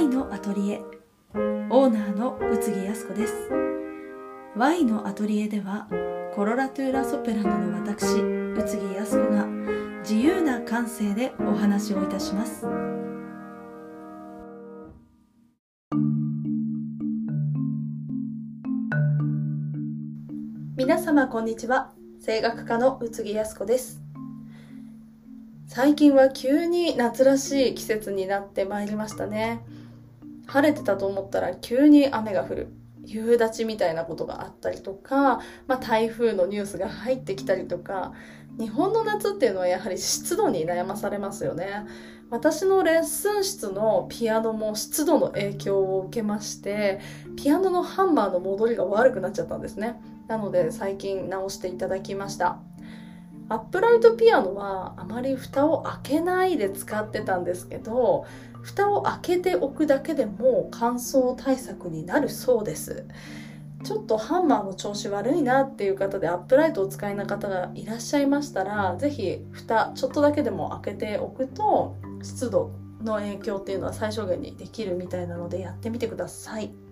Y のアトリエ。オーナーの宇津木康子です。Y のアトリエではコロラトゥーラソプラノの私宇津木康子が自由な感性でお話をいたします。皆様こんにちは。声楽家の宇津木康子です。最近は急に夏らしい季節になってまいりましたね。晴れてたと思ったら急に雨が降る。夕立みたいなことがあったりとか、まあ、台風のニュースが入ってきたりとか。日本の夏っていうのはやはり湿度に悩まされますよね。私のレッスン室のピアノも湿度の影響を受けましてピアノのハンマーの戻りが悪くなっちゃったんですね。なので最近直していただきました。アップライトピアノはあまり蓋を開けないで使ってたんですけど蓋を開けておくだけでも乾燥対策になるそうですちょっとハンマーの調子悪いなっていう方でアップライトをお使いな方がいらっしゃいましたら是非蓋ちょっとだけでも開けておくと湿度の影響っていうのは最小限にできるみたいなのでやってみてください。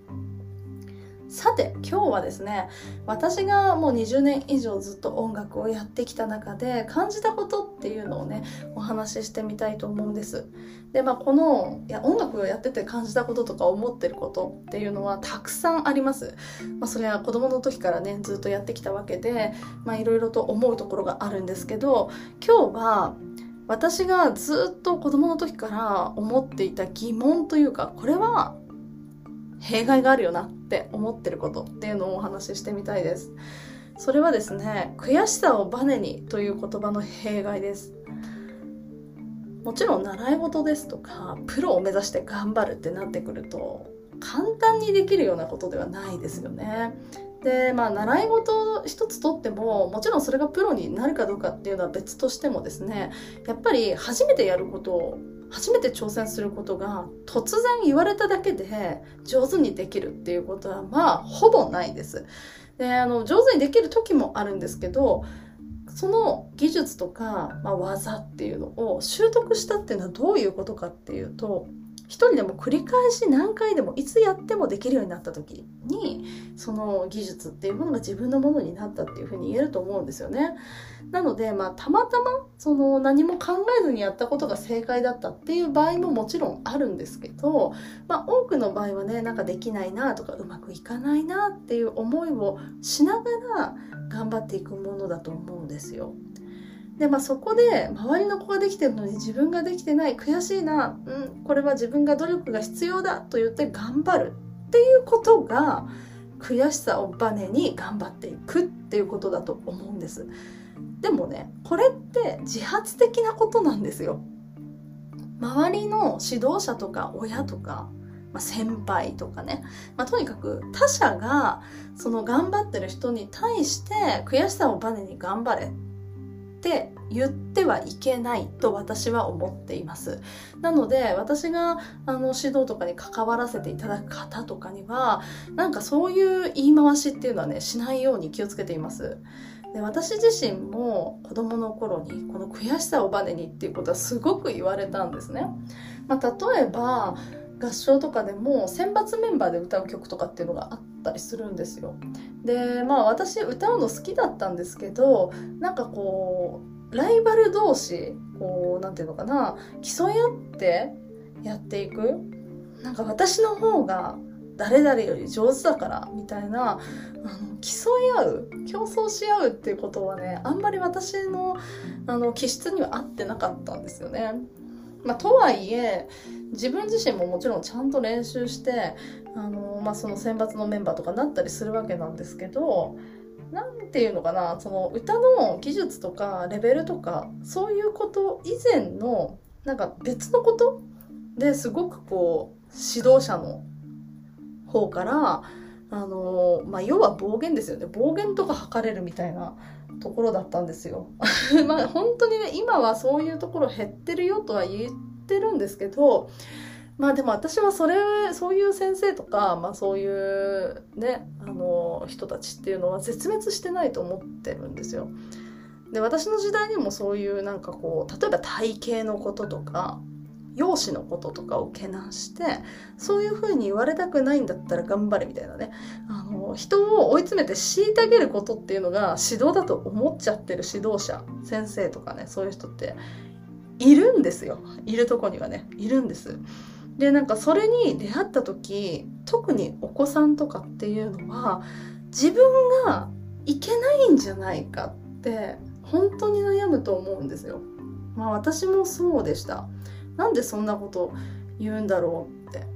さて今日はですね私がもう20年以上ずっと音楽をやってきた中で感じたことっていうのをねお話ししてみたいと思うんです。でまあこのいや音楽をやってて感じたこととか思ってることっていうのはたくさんあります、まあ、それは子供の時からねずっとやってきたわけでまあいろいろと思うところがあるんですけど今日は私がずっと子供の時から思っていた疑問というかこれは弊害があるよなって思ってることっていうのをお話ししてみたいです。それはですね、悔しさをバネにという言葉の弊害です。もちろん習い事ですとか、プロを目指して頑張るってなってくると、簡単にできるようなことではないですよね。でまあ習い事一つとってももちろんそれがプロになるかどうかっていうのは別としてもですねやっぱり初めてやることを初めて挑戦することが突然言われただけで上手にできるっていうことはまあほぼないです。であの上手にできる時もあるんですけどその技術とか、まあ、技っていうのを習得したっていうのはどういうことかっていうと一人でも繰り返し何回でもいつやってもできるようになった時にその技術っていうものが自分のものになったっていうふうに言えると思うんですよね。なので、まあ、たまたまその何も考えずにやったことが正解だったっていう場合ももちろんあるんですけど、まあ、多くの場合はねなんかできないなとかうまくいかないなっていう思いをしながら頑張っていくものだと思うんですよ。で、まあ、そこで周りの子ができてるのに自分ができてない悔しいな、うん、これは自分が努力が必要だと言って頑張るっていうことが悔しさをバネに頑張っていくっていうことだと思うんです。でもねこれって自発的なことなんですよ。周りの指導者とか親とかまあ、先輩とかね、まあ、とにかく他者がその頑張ってる人に対して悔しさをバネに頑張れ。って言ってはいけないと私は思っています。なので私があの指導とかに関わらせていただく方とかにはなんかそういう言い回しっていうのはねしないように気をつけています。で私自身も子供の頃にこの悔しさをバネにっていうことはすごく言われたんですね。まあ、例えば合唱とかでも選抜メンバーで歌う曲とかっていうのがあったりするんですよ。でまあ私歌うの好きだったんですけどなんかこうライバル同士こう何て言うのかな競い合ってやっていくなんか私の方が誰々より上手だからみたいなあの競い合う競争し合うっていうことはねあんまり私のあの気質には合ってなかったんですよね。まあ、とはいえ自分自身ももちろんちゃんと練習してあの、まあ、その選抜のメンバーとかなったりするわけなんですけど何て言うのかなその歌の技術とかレベルとかそういうこと以前のなんか別のことですごくこう指導者の方からあのまあ要は暴言ですよね暴言とか吐かれるみたいなところだったんですよ。まあ本当にね今はそういうところ減ってるよとは言ってるんですけどまあでも私はそれそういう先生とか、まあ、そういうねあの人たちっていうのは絶滅してないと思ってるんですよ。で私の時代にもそういうなんかこう例えば体型のこととか容姿のこととかをけなしてそういう風に言われたくないんだったら頑張れみたいなねあの人を追い詰めて虐げることっていうのが指導だと思っちゃってる指導者先生とかねそういう人っているんですよ。いるとこにはね。いるんです。でなんかそれに出会った時特にお子さんとかっていうのは自分がいけないんじゃないかって本当に悩むと思うんですよ。まあ私もそうでした。なんでそんなこと言うんだろうって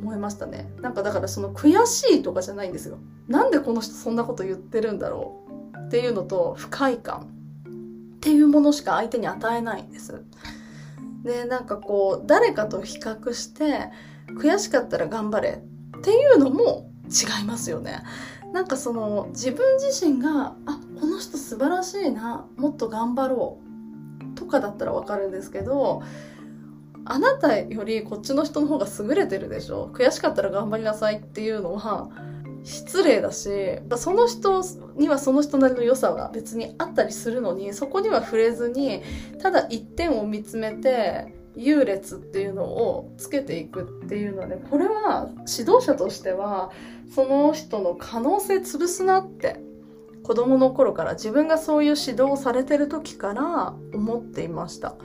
思いましたね。なんかだからその悔しいとかじゃないんですよ。なんでこの人そんなこと言ってるんだろうっていうのと不快感。っていうものしか相手に与えないんです。でなんかこう誰かと比較して悔しかったら頑張れ。っていうのも違いますよね。なんかその自分自身があこの人素晴らしいなもっと頑張ろう。とかだったらわかるんですけどあなたよりこっちの人の方が優れてるでしょ。悔しかったら頑張りなさいっていうのは失礼だしその人にはその人なりの良さが別にあったりするのにそこには触れずにただ一点を見つめて優劣っていうのをつけていくっていうのはねこれは指導者としてはその人の可能性潰すなって子供の頃から自分がそういう指導をされてる時から思っていました。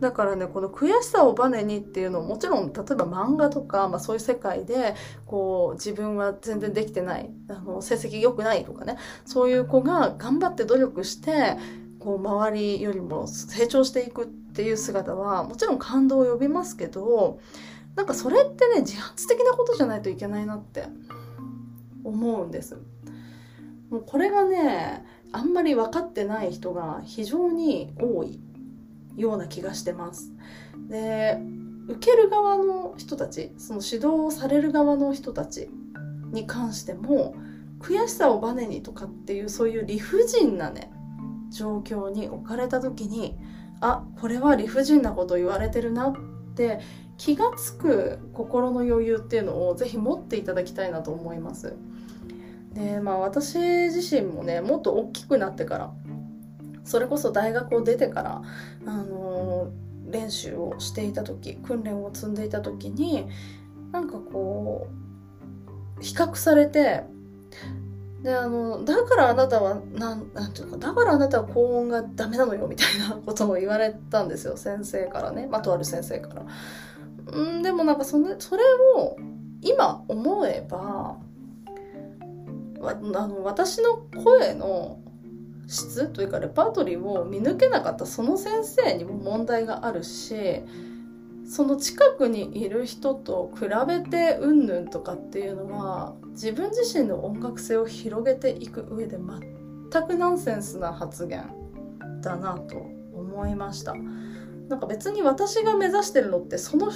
だからねこの悔しさをバネにっていうのをもちろん例えば漫画とか、まあ、そういう世界でこう自分は全然できてないあの成績良くないとかねそういう子が頑張って努力してこう周りよりも成長していくっていう姿はもちろん感動を呼びますけどなんかそれってね自発的なことじゃないといけないなって思うんです。もうこれがねあんまり分かってない人が非常に多いような気がしてます。で受ける側の人たちその指導をされる側の人たちに関しても悔しさをバネにとかっていうそういう理不尽なね状況に置かれた時にあこれは理不尽なこと言われてるなって気がつく心の余裕っていうのをぜひ持っていただきたいなと思います。でまあ私自身もねもっと大きくなってからそれこそ大学を出てから、あのー、練習をしていた時訓練を積んでいた時になんかこう比較されてであのだからあなたはなんなんていうかだからあなたは高音がダメなのよみたいな ことも言われたんですよ先生からね、まあ、とある先生から。んでもなんかそれそれを今思えばあの私の声の質？というかレパートリーを見抜けなかったその先生にも問題があるしその近くにいる人と比べてうんぬんとかっていうのは自分自身の音楽性を広げていく上で全くナンセンスな発言だなと思いました。なんか別に私が目指してるのってその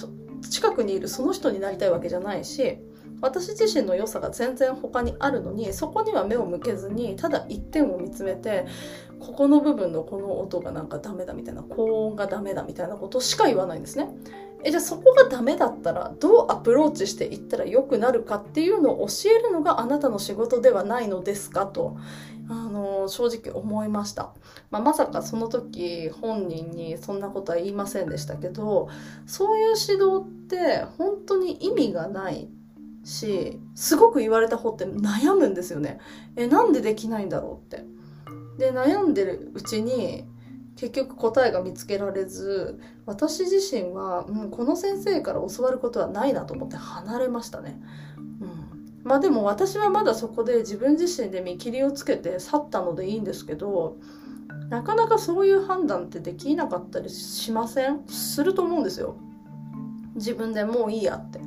近くにいるその人になりたいわけじゃないし私自身の良さが全然他にあるのにそこには目を向けずにただ一点を見つめてここの部分のこの音がなんかダメだみたいな高音がダメだみたいなことしか言わないんですね。えじゃあそこがダメだったらどうアプローチしていったら良くなるかっていうのを教えるのがあなたの仕事ではないのですかとあの正直思いました、まあ、まさかその時本人にそんなことは言いませんでしたけどそういう指導って本当に意味がないしすごく言われた方って悩むんですよね。えなんでできないんだろうって。で悩んでるうちに結局答えが見つけられず私自身は、うん、この先生から教わることはないなと思って離れましたね、うん、まあでも私はまだそこで自分自身で見切りをつけて去ったのでいいんですけどなかなかそういう判断ってできなかったりしません？すると思うんですよ。自分でもういいやって。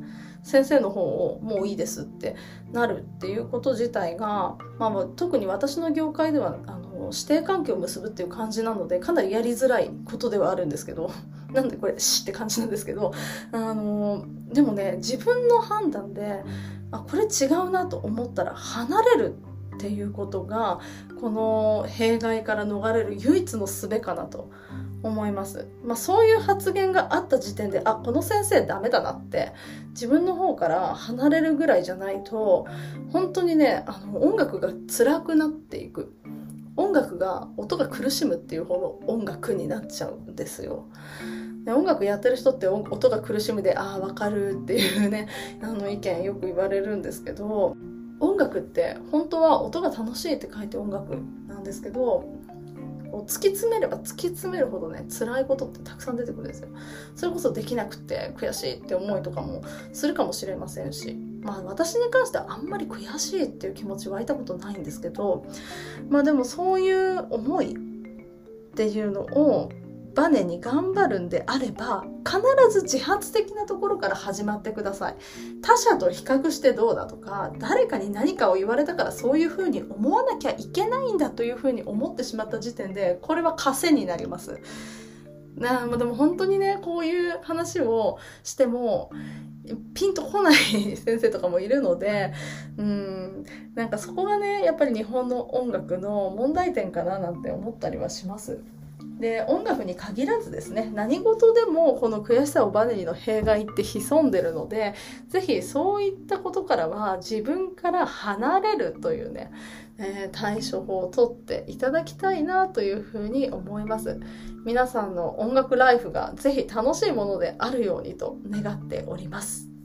先生の方をもういいですってなるっていうこと自体が、まあ、特に私の業界ではあの指定関係を結ぶっていう感じなのでかなりやりづらいことではあるんですけど なんでこれ「し」って感じなんですけどあのでもね自分の判断であこれ違うなと思ったら離れるっていうことがこの弊害から逃れる唯一の術かなと。思います。まあ、そういう発言があった時点で、あ、この先生ダメだなって自分の方から離れるぐらいじゃないと、本当にね、あの音楽が辛くなっていく。音楽が音が苦しむっていうほど音楽になっちゃうんですよ。で音楽やってる人って音が苦しむでああ分かるっていうねあの意見よく言われるんですけど音楽って本当は音が楽しいって書いて音楽なんですけどを突き詰めれば突き詰めるほどね辛いことってたくさん出てくるんですよ。それこそできなくて悔しいって思いとかもするかもしれませんし。まあ私に関してはあんまり悔しいっていう気持ち湧いたことないんですけどまあでもそういう思いっていうのをバネに頑張るんであれば必ず自発的なところから始まってください他者と比較してどうだとか誰かに何かを言われたからそういうふうに思わなきゃいけないんだというふうに思ってしまった時点でこれは枷になりますなあでも本当にねこういう話をしてもピンとこない先生とかもいるのでうんなんかそこがねやっぱり日本の音楽の問題点かななんて思ったりはします。で音楽に限らずですね何事でもこの悔しさをバネにの弊害って潜んでるので是非そういったことからは自分から離れるというね、えー、対処法をとっていただきたいなというふうに思います。皆さんの音楽ライフが是非楽しいものであるようにと願っております。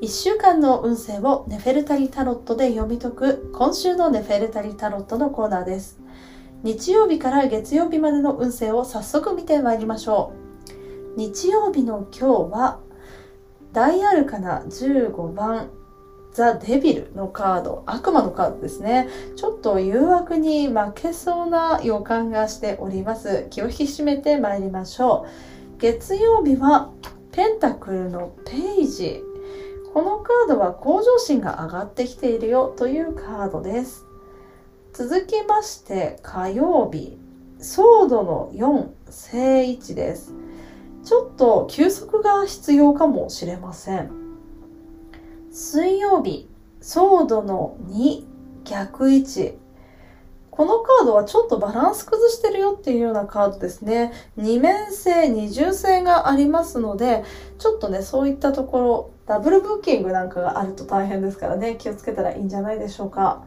1週間の運勢をネフェルタリタロットで読み解く今週のネフェルタリタロットのコーナーです。日曜日から月曜日までの運勢を早速見てまいりましょう。日曜日の今日は大アルカナ15番ザ・デビルのカード、悪魔のカードですね。ちょっと誘惑に負けそうな予感がしております。気を引き締めてまいりましょう。月曜日はペンタクルのページこのカードは向上心が上がってきているよというカードです。続きまして火曜日、ソードの4、正位置です。ちょっと休息が必要かもしれません。水曜日、ソードの2、逆位置。このカードはちょっとバランス崩してるよっていうようなカードですね。二面性、二重性がありますので、ちょっとね、そういったところ、ダブルブッキングなんかがあると大変ですからね、気をつけたらいいんじゃないでしょうか。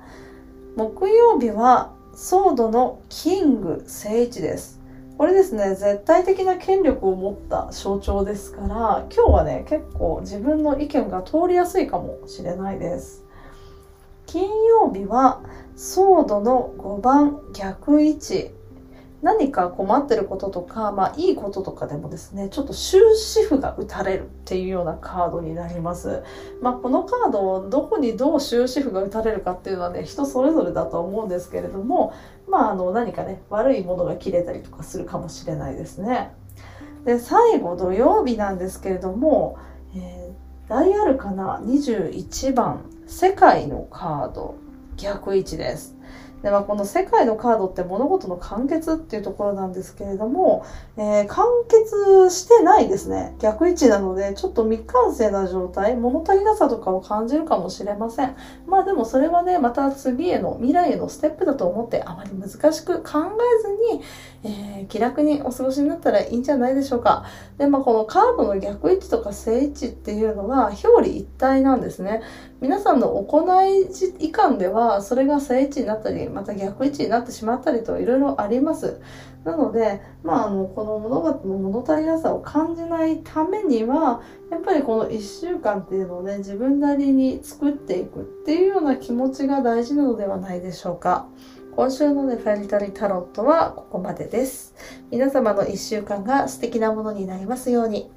木曜日は、ソードのキング聖一です。これですね、絶対的な権力を持った象徴ですから、今日はね、結構自分の意見が通りやすいかもしれないです。金曜日は、ソードの5番逆位置何か困ってることとか、まあいいこととかでもですね、ちょっと終止符が打たれるっていうようなカードになります。まあこのカードをどこにどう終止符が打たれるかっていうのはね、人それぞれだと思うんですけれども、まああの何かね、悪いものが切れたりとかするかもしれないですね。で、最後土曜日なんですけれども、えー、ダイアルカナ21番、世界のカード、逆位置です。で、まあ、この世界のカードって物事の完結っていうところなんですけれども、えー、完結してないですね。逆位置なので、ちょっと未完成な状態、物足りなさとかを感じるかもしれません。まあでもそれはね、また次への、未来へのステップだと思って、あまり難しく考えずに、えー、気楽にお過ごしになったらいいんじゃないでしょうか。で、まあこのカードの逆位置とか正位置っていうのは、表裏一体なんですね。皆さんの行い以下では、それが正位置になったり、また逆位置になってしまったりといろいろあります。なので、まあ、あの、この物事の物足りなさを感じないためには、やっぱりこの1週間っていうのをね、自分なりに作っていくっていうような気持ちが大事なのではないでしょうか。今週のね、フェリタリタロットはここまでです。皆様の1週間が素敵なものになりますように。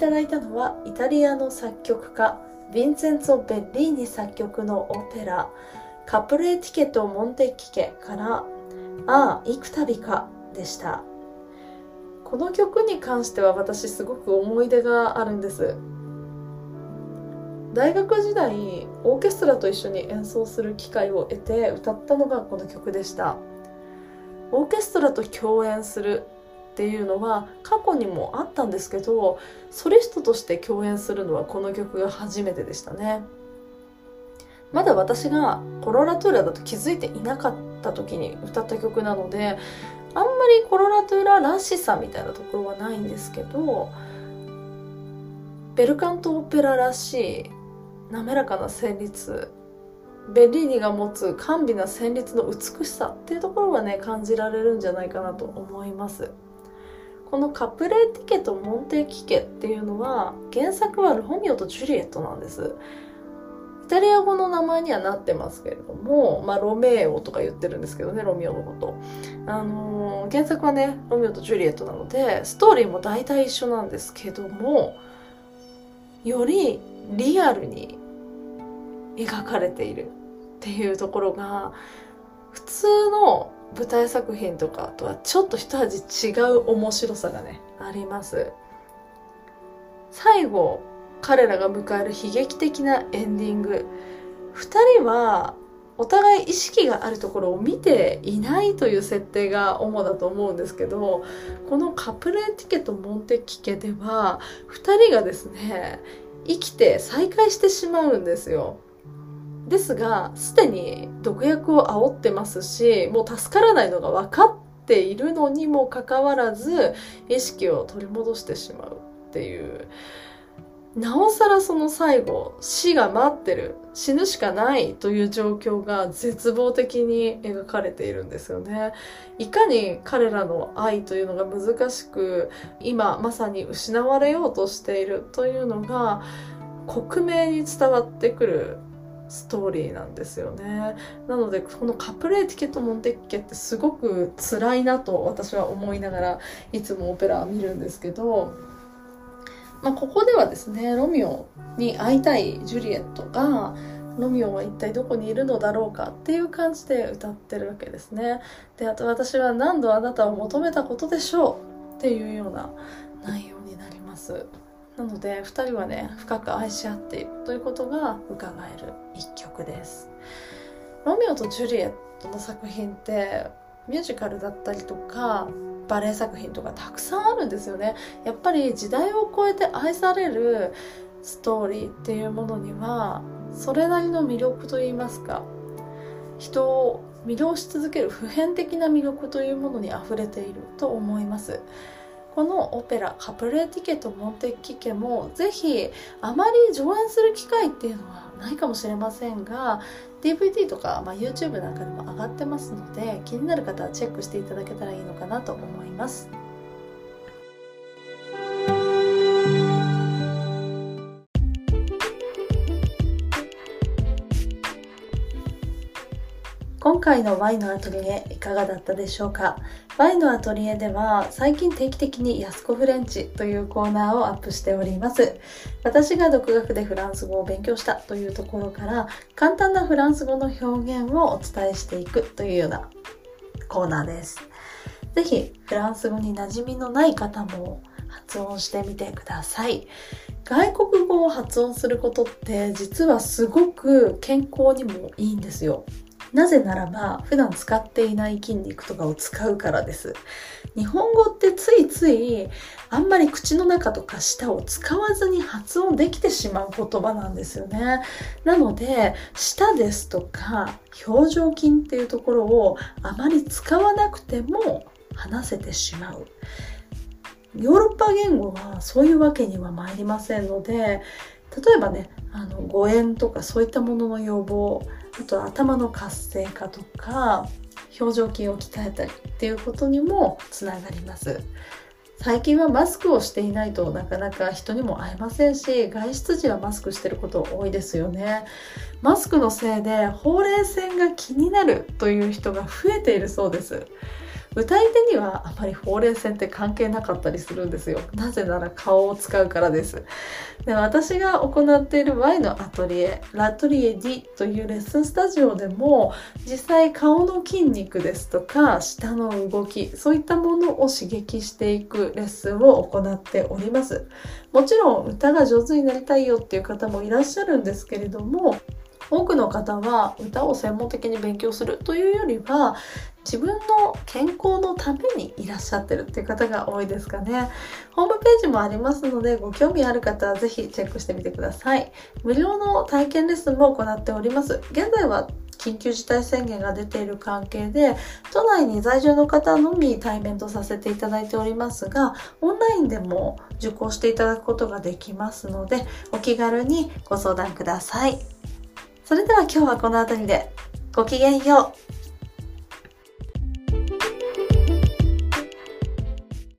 ただいたのはイタリアの作曲家ヴィンセンツォ・ベッリーニ作曲のオペラカプレーティケとモンテッキケからああ、幾度かでした。この曲に関しては私すごく思い出があるんです。大学時代オーケストラと一緒に演奏する機会を得て歌ったのがこの曲でしたオーケストラと共演するっていうのは過去にもあったんですけどソリストとして共演するのはこの曲が初めてでしたね。まだ私がコロラトゥーラだと気づいていなかった時に歌った曲なのであんまりコロラトゥーラらしさみたいなところはないんですけどベルカントオペラらしい滑らかな旋律ベリーニが持つ甘美な旋律の美しさっていうところがね感じられるんじゃないかなと思います。このカプレーティケとモンテキケっていうのは原作はロミオとジュリエットなんですイタリア語の名前にはなってますけれども、まあ、ロメオとか言ってるんですけどね、ロミオのこと。あのー、原作はね、ロミオとジュリエットなので、ストーリーも大体一緒なんですけども、よりリアルに描かれているっていうところが普通の舞台作品とかとはちょっと一味違う面白さがねあります。最後彼らが迎える悲劇的なエンディング。2人はお互い意識があるところを見ていないという設定が主だと思うんですけどこのカプレーティケとモンテキケでは2人がですね生きて再会してしまうんですよ。ですが、すでに毒薬を煽ってますし、もう助からないのが分かっているのにもかかわらず、意識を取り戻してしまうっていう。なおさらその最後、死が待ってる、死ぬしかないという状況が絶望的に描かれているんですよね。いかに彼らの愛というのが難しく、今まさに失われようとしているというのが、克明に伝わってくるストーリーなんですよね。なので、このカプレーティケとモンテッケってすごく辛いなと私は思いながらいつもオペラを見るんですけど、まあ、ここではですね、ロミオに会いたいジュリエットが、ロミオは一体どこにいるのだろうかっていう感じで歌ってるわけですね。で、あと私は何度あなたを求めたことでしょうっていうような内容になります。なので2人はね深く愛し合っているということが伺える一曲です。ロミオとジュリエットの作品ってミュージカルだったりとかバレエ作品とかたくさんあるんですよね。やっぱり時代を超えて愛されるストーリーっていうものにはそれなりの魅力といいますか人を魅了し続ける普遍的な魅力というものに溢れていると思います。このオペラ「カプレーティケとモンテッキ家もぜひあまり上演する機会っていうのはないかもしれませんが DVD とか、まあ、YouTube なんかでも上がってますので気になる方はチェックしていただけたらいいのかなと思います。今回のワイのアトリエいかがだったでしょうか？ワイのアトリエでは最近定期的に安子フレンチというコーナーをアップしております。私が独学でフランス語を勉強したというところから簡単なフランス語の表現をお伝えしていくというようなコーナーです。ぜひフランス語に馴染みのない方も発音してみてください。外国語を発音することって実はすごく健康にもいいんですよ。なぜならば普段使っていない筋肉とかを使うからです。日本語ってついついあんまり口の中とか舌を使わずに発音できてしまう言葉なんですよね。なので舌ですとか表情筋っていうところをあまり使わなくても話せてしまう。ヨーロッパ言語はそういうわけには参りませんので例えばねあの誤嚥とかそういったものの予防あと頭の活性化とか表情筋を鍛えたりっていうことにもつながります。最近はマスクをしていないとなかなか人にも会えませんし外出時はマスクしてること多いですよね。マスクのせいでほうれい線が気になるという人が増えているそうです。歌い手にはあまりほうれい線って関係なかったりするんですよ。なぜなら顔を使うからです。で私が行っている Y のアトリエラトリエ D というレッスンスタジオでも実際顔の筋肉ですとか舌の動きそういったものを刺激していくレッスンを行っております。もちろん歌が上手になりたいよっていう方もいらっしゃるんですけれども多くの方は歌を専門的に勉強するというよりは自分の健康のためにいらっしゃってるっていう方が多いですかね。ホームページもありますので、ご興味ある方はぜひチェックしてみてください。無料の体験レッスンも行っております。現在は緊急事態宣言が出ている関係で、都内に在住の方のみ対面とさせていただいておりますが、オンラインでも受講していただくことができますので、お気軽にご相談ください。それでは今日はこの辺りでごきげんよう。